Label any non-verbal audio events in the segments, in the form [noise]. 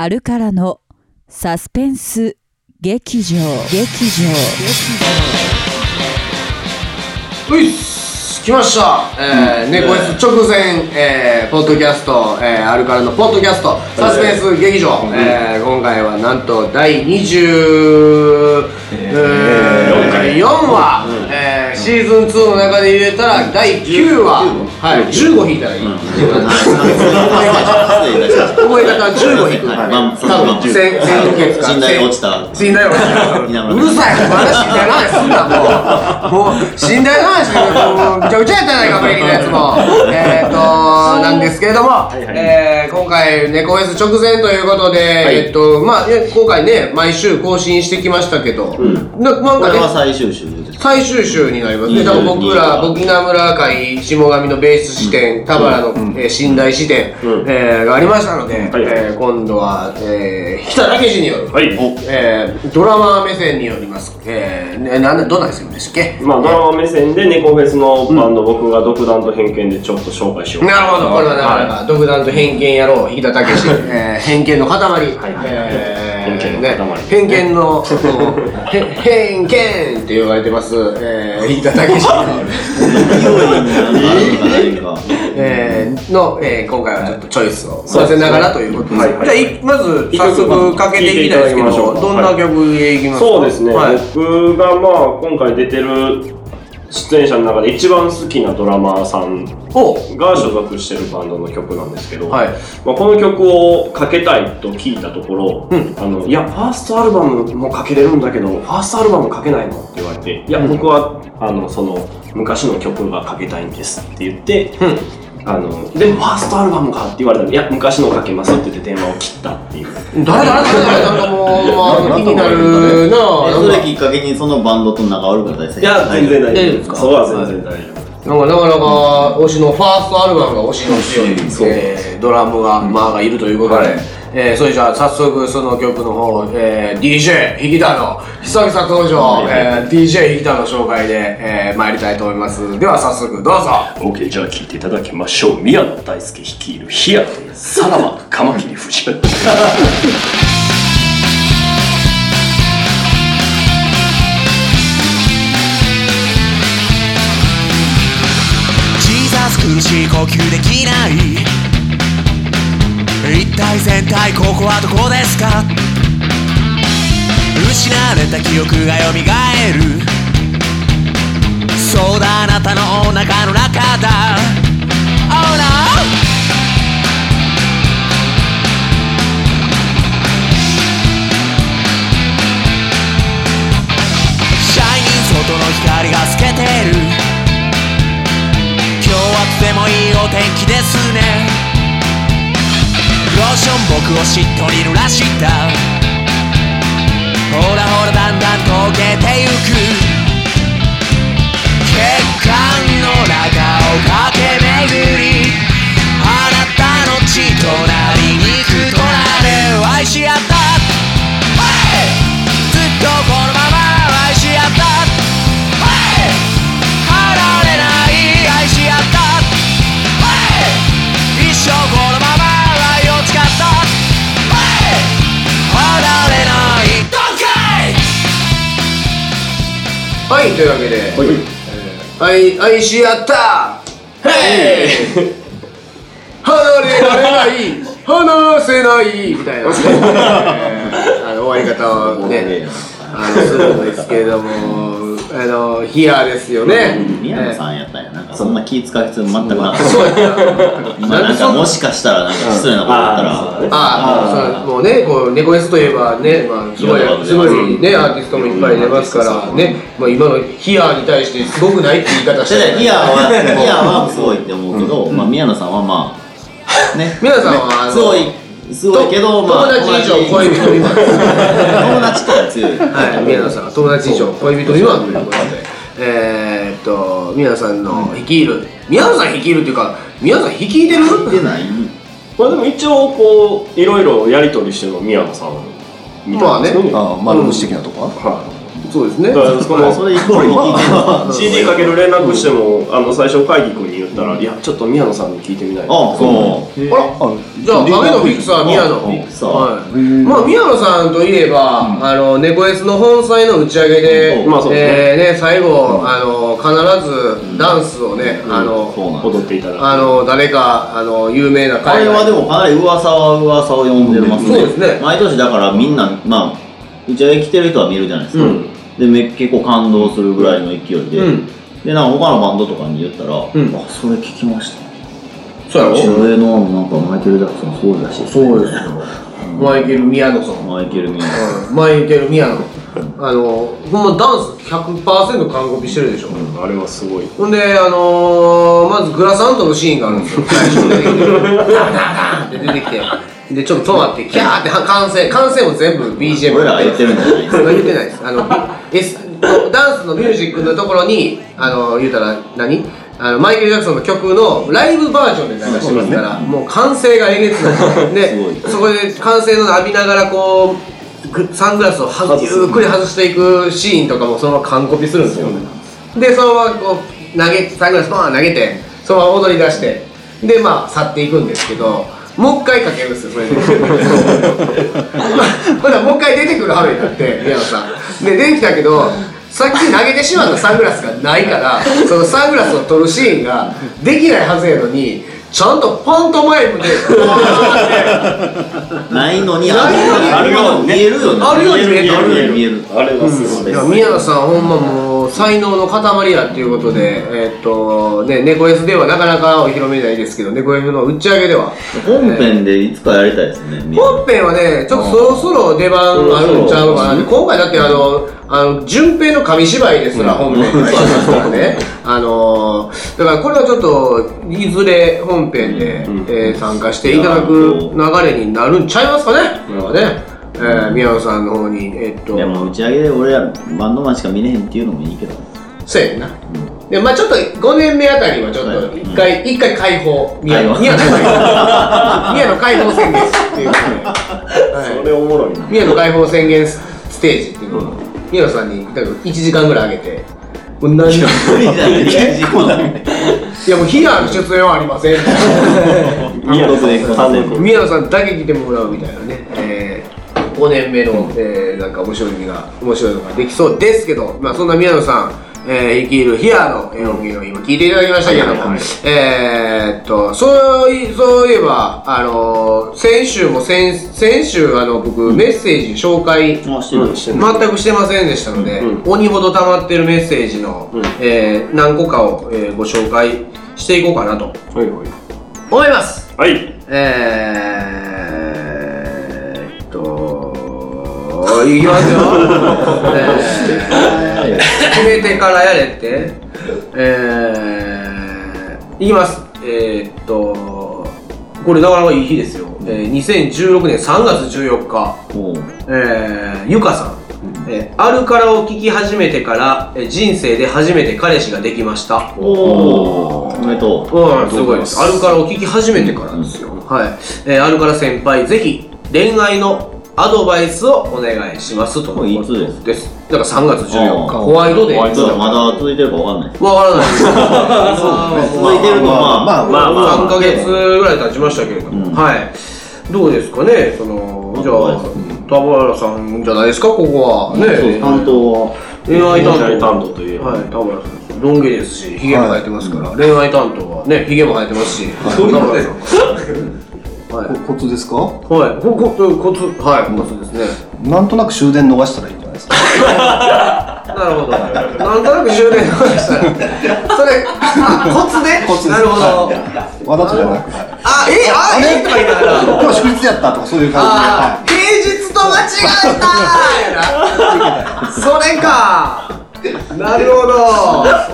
あるからのサスペンス劇場。劇場。ういっす。来ました、えー、猫 S 直前、えー、ポッドキャスト、えー、あるからのポッドキャストサスペンス劇場、えー、今回はなんと第24、えー、4話、えー、シーズン2の中で入れたら第9話、はい、15引いたらいい、[laughs] 覚え方は15引く、はい。まあそう多分先先月か。信頼落ちた。信頼落ちたうるさい。まだ信頼の話すんなもうもう信頼の話ちゃぐちゃやったやないかペリのやつも。えっとなんですけれども、えー今回猫フェス直前ということで、えっとまあね今回ね毎週更新してきましたけど、ななんこれかねは最終週です。最終週になりますね。多分僕ら、僕稲村会下上のベース支店、田原の、えー寝台支店、えーがありましたので、はいえー今度は、えー、北武氏による、はい。えードラマー目線によります。えなんで、どんなでするんでしたっけ？まあ、ドラマ目線で猫フェスのバンド、僕が独断と偏見でちょっと紹介しよう。なるほど、これはなかなか独断と偏見野郎、引田武史、[laughs] えー、偏見の塊、えー偏見の偏見の、[laughs] 偏見って言われてます、えー、引田武史の、[laughs] えー、の、えー、今回はちょっとチョイスをさせながらということで。す。はいはい。じゃあい、まず早速かけていきたいですけど、どんな曲でいきますか？そうですね、はい、僕がまあ今回出てる出演者の中で一番好きなドラマーさんお。が所属してるバンドの曲なんですけど、はい。まあ、この曲をかけたいと聞いたところ、あのいやファーストアルバムもかけれるんだけどファーストアルバムかけないのって言われていや僕はあのその昔の曲がかけたいんですって言って、あのでファーストアルバムかって言われたらいや昔のかけますって言って電話を切ったっていう。誰誰誰誰なんかもう、まあ、気になるなぁ。それきっかけにそのバンドと仲悪くなったりするいや全然大丈夫ですか？そこは全然大丈夫。なんかなかなか推しのファーストアルバムが推しの強い、えードラムが、まあがいるということで、はいえーそれじゃあ早速その曲の方、えー、DJ 引田の久々登場、えー DJ 引田の紹介で、えー参りたいと思います。では早速どうぞ。OK じゃあ聴いていただきましょう。宮野大輔率いるヒアでさらばカマキリ夫人。ジーザス苦しい呼吸できない。一体全体ここはどこですか？失われた記憶が蘇る。そうだあなたのお腹の中だ。Oh no! 外の光が透けてる。今日はとてもいいお天気ですね。ローション僕をしっとり濡らしたほらほらだんだん溶けてゆく。血管の中を駆け巡り。はいというわけで、愛愛し合った。ヘイ。離れられない。離せない。みたいな、[laughs] あの終わり方をねあのするんですけれどもあのヒアですよね。宮野さんやったんや。なんかそんな気使う必要全くなかっそう今なんかもしかしたらなんか失礼なことだったら。ああもうねこう猫 S といえばね、まあ、すごいすごいねアーティストもいっぱい出ますからね、まあ、今のヒアに対してすごくないって言い方してで [laughs] ヒアはヒアはすごいって思うけど、まあ宮野さんはまあね。皆さんはすごいすごいけどまあ友達以上恋人未満友達とは強いはい、宮野さんが友達以上恋人未満ということで、えー、っと、宮野さんの率い。る、宮野さん率いるっていうか、宮野さん率いてる出ないまあでも一応こういろいろやり取りしてるの宮野さんみたいなまあね。ああ丸虫的なとこ？は、は [laughs] [laughs] そうですね。いだからそのそれイコ CD かける連絡してもあの最初会議君に言ったら、いや、ちょっと宮野さんに聞いてみないあそう。あらじゃあ影のフィクサー宮野。フィクサー。はい。まあ宮野さんといえば、あの猫 S の本祭の打ち上げで、まあそうですね。えーね最後、あの必ずダンスをね、あの踊っていただいて。あの誰かあの有名なあれはでもかなり噂は噂を呼んでますね。そうですね。毎年だからみんな、まあ、打ち上げ来てる人は見るじゃないですか。うん。で、め結構感動するぐらいの勢いで、うんで、なんか他のバンドとかに言ったら、ん。あ、それ聞きました。そうやろ？上のなんかマイケル・ジャクソンそうらし。そうですよ。マイケル宮野さん。マイケル・ミアうん。マイケル宮野あのほんまダンス100%完コピしてるでしょ、うんあれはすごい。ほんで、あのー、まずグラサントのシーンがあるんですよ。最初に。出てきて、って出てきて、で、ちょっと止まって、キャーって完成、完成も全部 BGM。俺らが言ってるんじゃないですか。言ってないです。あの、S、ダンスのミュージックのところに、あの、言うたら何、あのマイケル・ジャクソンの曲のライブバージョンで流してますから、もう歓声がえげつない。[laughs] で、そこで歓声の浴びながらこう、ぐサングラスをはゆっくり外していくシーンとかもそのまま完コピするんですよ。でそのままこう投げサングラスバーン投げてそのまま踊り出してでまあ去っていくんですけどもう一回かけるんですよそれで。[laughs] ほらもう一回出てくる羽目になって宮野さん。で出てきたけどさっき投げてしまったサングラスがないからそのサングラスを取るシーンができないはずやのにちゃんとパントマイムで [laughs] ないのにないのにあるように見えるよね。あるように見えるあるように見える。あれはすごい。宮野さんほんまもう才能の塊やっていうことでえーっとね猫 S ではなかなかお披露目ないですけど猫 F の打ち上げでは。本編でいつかやりたいですね本編はねちょっとそろそろ出番あるんちゃうかな今回だってあのあの順平の紙芝居ですら本編。に入ってますからね。あのーだからこれはちょっといずれ本編で、えー参加していただく流れになるんちゃいますかね。これはね、えー宮野さんの方にえーっといやもう打ち上げで俺らバンドマンしか見れへんっていうのもいいけどそうやんな。で、まあちょっと5年目あたりはちょっと一回、一回解放。宮野、解放宮野解放。[laughs] 宮野解放宣言っていうことで。は [laughs] いそれおもろいな。宮野解放宣言ステージっていうのを、宮野さんに、だから1時間ぐらいあげて、もう何時間いやもう避難出演はありません。[laughs] 宮野さんだけ来てもらうみたいなね。えー5年目の、えーなんか面白いのが面白いのができそうですけど、まあそんな宮野さん、えー、生きるヒアのえー音源を今聞いていただきましたけども、えーっとそういそういえばあのー先週も先先週あの僕メッセージ紹介あしてる。全くしてませんでしたので、鬼ほど溜まってるメッセージの、えー何個かを、えーご紹介していこうかなとはいはい。思います。はい。えいきますよ、え。ー決めてからやれって。えー、いきます。えーっとこれなかなかいい日ですよ、えー、2016年3月14日もうえー、ゆかさん、えーアルカラを聴き始めてから、えー人生で初めて彼氏ができました。おおおめでとう。うん、すごいです。アルカラを聞き始めてからですよ。はい。えー、アルカラ先輩、ぜひ、恋愛のアドバイスをお願いしますと。いつですです。だから3月14日、ホワイトデー。ホワイトちょっとまだ続いてるかわかんないですわからないです。続いてるのはまあまあまあ3ヶ月ぐらい経ちましたけれども、うんはい。どうですかね、その、じゃあ田原さんじゃないですか、ここは。ね。そうです担当は恋愛担当。といえばはい、田原さんです。ロン毛ですし、ヒゲも生えてますから、恋愛担当はね、ヒゲも生えてますし、田原さん。はい。コツですか？はい、ここコツ、はい、コツですね。なんとなく終電逃したらいいんじゃないですか？[laughs] なるほど。なんとなく終電逃したら、それ、あコツね。コツなるほど。わざとじゃなくはいあ、え、あ、えとか言いながら。今日祝日やったとかそういう感あー、平日と [laughs] 間違えた。それか。[laughs] なるほど。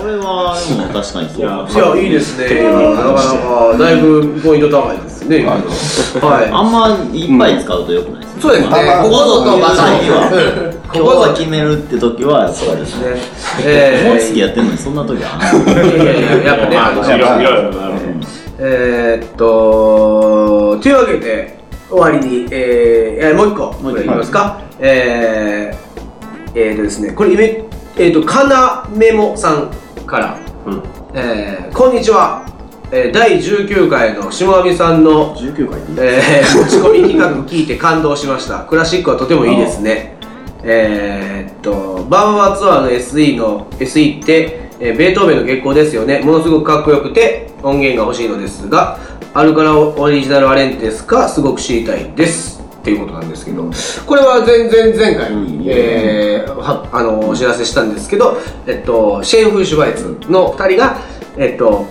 それはでも確かにそういやいや、いいですね。なかなか、だいぶポイント高いですね。はい。あんまいっぱい使うとよくないですねそうですね。ここぞとばかりは。今日は [laughs] 決めるって時はやっぱりそうですね。えもう月やってんのにそんな時はいやいやいや、やっぱね、まあ、あのいろいろいろいろなるほど。えーっと、というわけで、終わりに、えー、えーもう一個、これいきますか。えー、えーとですね、これ、えーっと、かなメモさんから、うん。えー、こんにちは。えー第19回の下上さんの19回でいいえー、持ち込み企画聞いて感動しました。クラシックはとてもいいですね。えー、っとバンバーツアーの SE の SE って、えーベートーベンの月光ですよね。ものすごくかっこよくて音源が欲しいのですがアルカラオリジナルアレンジですかすごく知りたいですっていうことなんですけどこれは前々前回、うん。えーはあのお知らせしたんですけど、えっと、シェーン・フーシュバイツの2人がえっと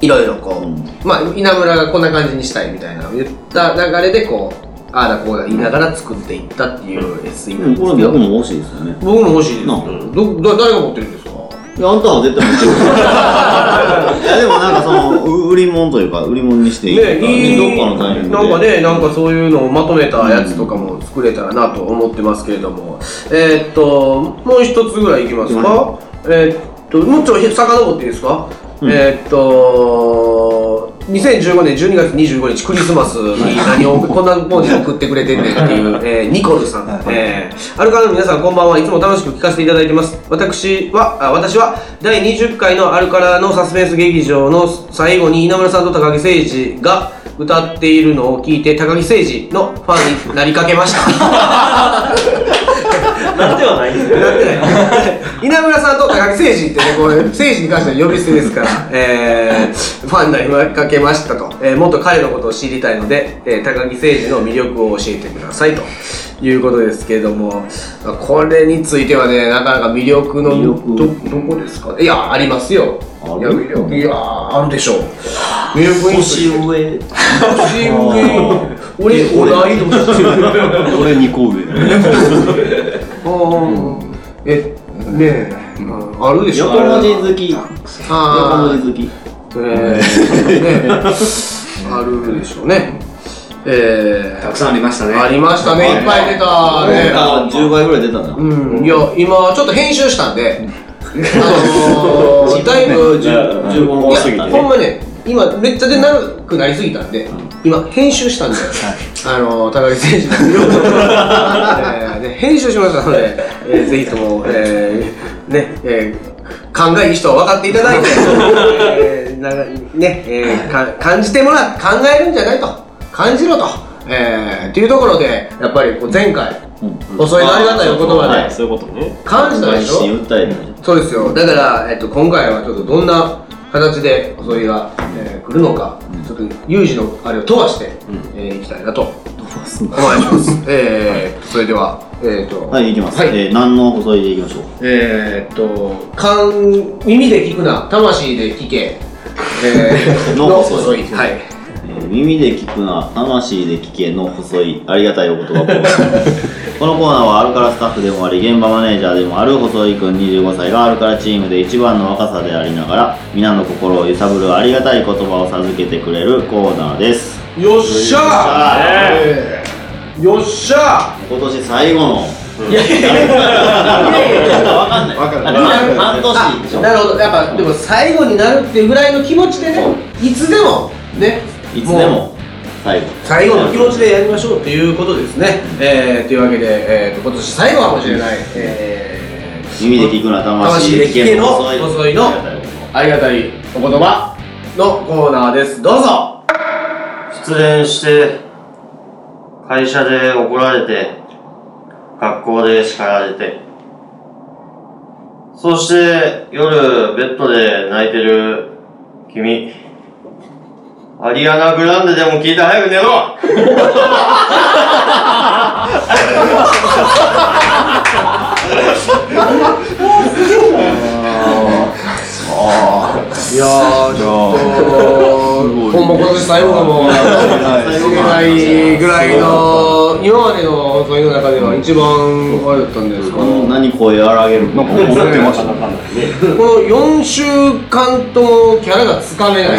いろいろこう、うん。まあ稲村がこんな感じにしたいみたいな言った流れでこうああだこうだ言いながら作っていったっていう SE なんですけど、僕も欲しいですよね。僕も欲しいです。誰が持ってるんですあんたは絶対 [laughs] いやでもなんかそのう売り物というか売り物にしていいとかね、いいどっかのタイミングで。なんかね、なんかそういうのをまとめたやつとかも作れたらなと思ってますけれども、えーっと、もう一つぐらいいきますか？えーっと、もうちょい遡っていいですか、うん。えーっと、2015年12月25日クリスマスに何をこんなポーズ送ってくれてんねんっていう、えーニコルさん、えーアルカラの皆さんこんばんは。いつも楽しく聞かせていただいてます。私はあ私は第20回のアルカラのサスペンス劇場の最後に稲村さんと高木誠二が歌っているのを聞いて高木誠二のファンになりかけました。[laughs] なんではないんですよなってない？稲村さんと高木誠二ってねこれ誠二に関しては呼び捨てですから、[laughs] えー、ファンになりかけましたと、えーもっと彼のことを知りたいので、えー高木誠二の魅力を教えてくださいと。いうことですけれども。これについてはねなかなか魅力の魅力。どどこですか？いやありますよ。いや魅力。いやあるでしょう。魅力に年上。年上。[laughs] 俺同い年俺2 [laughs] 個上。あーえねえ、あるでしょ横文字好き。横あ文字好き。えー、ねあるでしょうね。えたくさんありましたね。ー、ありましたね。い。っぱい出たね。あ10倍ぐらい出たな。うん。いや今ちょっと編集したんで。あのー、[laughs] だいぶじゃあ15本いや過ぎて。ねほんまね今めっちゃで長くなりすぎたんで、今編集したんで、あの高木選手の魅力を、[laughs] えーね編集しましたので、えーぜひとも、えーねえー勘がいい人は分かっていただいて、[laughs] えーなねえーか感じてもら考えるんじゃないと。感じろと、えーっていうところでやっぱりこう前回、遅いのありがたいお言葉で、はいそういうことね。感じたでしょ？そうですよ。だから、えっと、今回はちょっとどんな形で細いが、えー来るのか、ちょっと有事のあれを飛ばして、えーいきたいなと。お願いします。[laughs] えー、それではえっ、とはい行きます。はい。えー何の細いでいきましょう？えー、っと勘耳で聞くな。魂で聞け。えー、[laughs] の細いはい。えー耳で聞くな魂で聞けの細いありがたいお言葉コーナーこのコーナーはアルカラスタッフでもあり現場マネージャーでもある細井くん25歳がアルカラチームで一番の若さでありながら皆の心を揺さぶるありがたい言葉を授けてくれるコーナーです。よっしゃー！よっしゃ今年最後の。いやいやいやいやわかんないわかんない半年でしょなるほどやっぱでも最後になるっていうぐらいの気持ちでねいつでもねいつでも。最後最後の気持ちでやりましょうということですね。えー、というわけで、えー、と今年最後かもしれない、えー、耳で聞くな魂で聞けの細いのありがたいお言葉のコーナーです。どうぞ。失恋して会社で怒られて学校で叱られて。そして夜ベッドで泣いてる君アリアナ・グランデでも聞いて早く寝ろ。いやー、ちょっと、ほんま今年最後かもしれないぐらいの、今までのそういうの中では一番あれだったんですか？こんなに声荒げるなんか。怒ってましたねこの4週間ともキャラがつかめない。の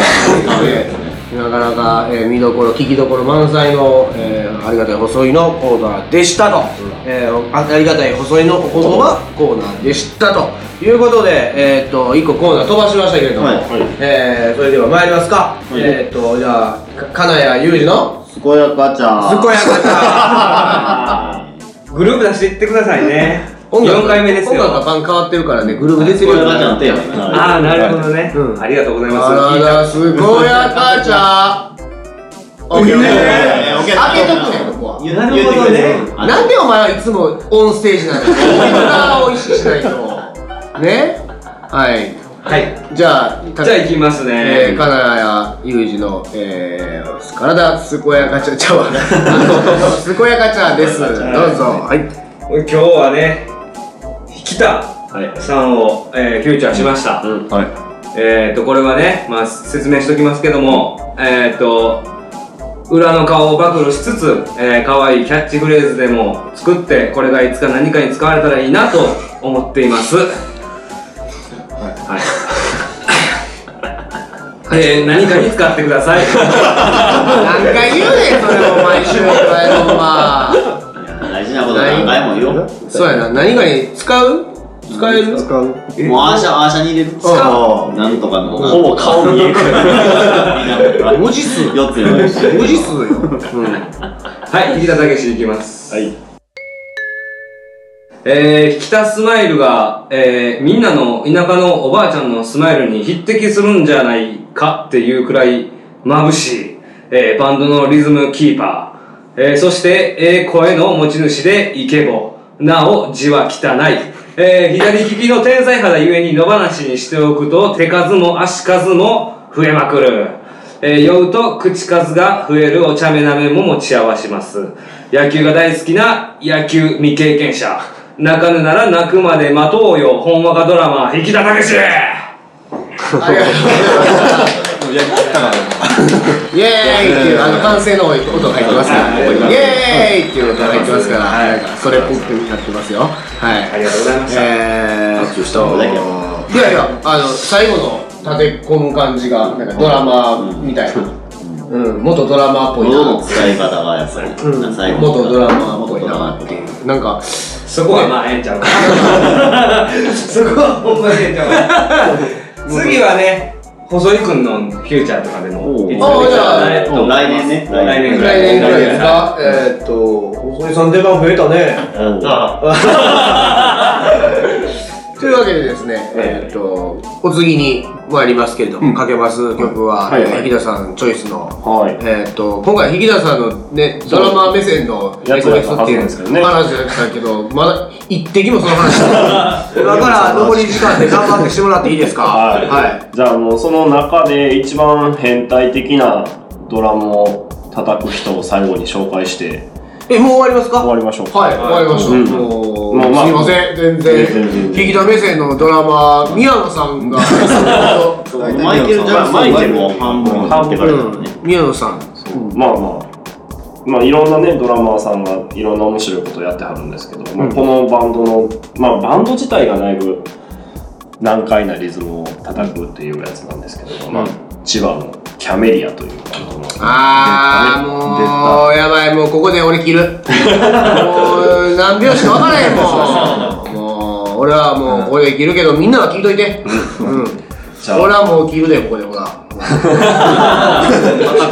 で、なかなか、えー見どころ、聞きどころ満載の、えーありがたい細いのコーナーでしたと、えーあありがたい細いのお言葉コーナーでしたということで、えーっと、1個コーナー飛ばしましたけれども、はい。えーそれでは参りますか。い。えーっと、じゃあ、か金谷裕二の、健やかちゃん。すこやかちゃん。[laughs] グループ出していってくださいね。音楽4回目ですよ音楽が番変わってるからね、グルーブ出てるよがちゃんテーマになああ、なるほどねう。んありがとうございます。あらら、すごやかちゃオッケーオッケーえーオッケー開けとくねん、ここは。言ってくれてあなんでお前はいつもオンステージなんだよ。オンを意識しないと。ね？はい。はい。じゃあ、たじゃあ行きますね。えー、金谷裕二の、えー、体健やかちゃちゃは、あの健やかちゃです。どうぞ。はい。今日はね、北さんを、えーフューチャーしました。はい。えー、とこれはね、まあ、説明しておきますけども、えー、と裏の顔を暴露しつつ、えー、可愛いキャッチフレーズでも作ってこれがいつか何かに使われたらいいなと思っています。はい、えー、何かに使ってください。[laughs] 何回言うねん、それを毎週お前ほんま。なこと何回も言おうそうやな、何かに使う？使える？使う。もうアーシャアーシャに入れる。あなんとかの。ほぼ顔見える。から。文字数。4つ用意して文字数よ。はい引田武史いきます。はい。えー、北スマイルが、えー、みんなの田舎のおばあちゃんのスマイルに匹敵するんじゃないかっていうくらい眩しい、えー、バンドのリズムキーパー、えー、そして、えー、声の持ち主でイケボなお字は汚い、えー、左利きの天才肌ゆえに野放しにしておくと手数も足数も増えまくる。えー酔うと口数が増えるお茶目な面も持ち合わします。野球が大好きな野球未経験者。泣かぬなら泣くまで待とうよ。ほんわかドラマ引田武史 [laughs] ありがとうございます。イエーイっていう、あの、歓声の音が入ってますから、イエーイっていう音が入ってますから、それっぽくなってますよ。はい。ありがとうございましたえー、いやいや、あの、最後の立て込む感じが、なんかドラマみたいな。うん、元ドラマーっぽいな。使い方がやっぱり元ドラマーっぽいなっていう。なんか、そこはまあええんちゃうか [laughs] そこはほんまにええんちゃうか次はね細井君のフューチャーとかでもいつも来年ね。来年ぐらい。来年ぐらいですか？えーっと、細井さん出番増えたね。というわけでですね、えーっと、お次に参りますけれども、かけます曲は、はいはい田さんチョイスの、はい。えーっと、今回、日田さんのね、ドラマー目線のやつだったはずなんですけどね話だったけど、まだ一滴もその話。[laughs] だから、残り時間で頑張ってしてもらっていいですか？はい。はい。じゃあもうその中で一番変態的なドラムを叩く人を最後に紹介してえ、もう終わりますか？終わりましょう。か。はい、終わりました。う。ん。もう、すいません、全然、全然全然。引田目線のドラマー、宮野さんが、マイケル・ジャクソンでも半分半分かれたのね。宮野さん。まあまあ。まあいろんなねドラマーさんがいろんな面白いことをやってはるんですけど、まあこのバンドのまあバンド自体がだいぶ難解なリズムを叩くっていうやつなんですけど、まあ千葉のキャメリアというバンドのあー、もう、やばい、もうここで俺切る。もう、何拍子か分からへん、もう。もう、俺はもうここで切るけど、みんなは聞いといて。うん。じゃあ俺はもう切るで、ここで、ほら。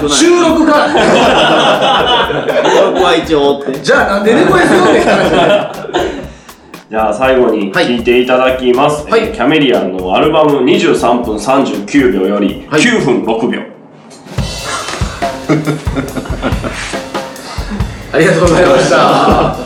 収録から。僕は一応追ってじゃあ、なんで猫やすよって話じゃないじゃあ最後に聴いていただきます、はいえーキャメリアンのアルバム23分39秒よりはい9分6秒、[laughs] ありがとうございました。「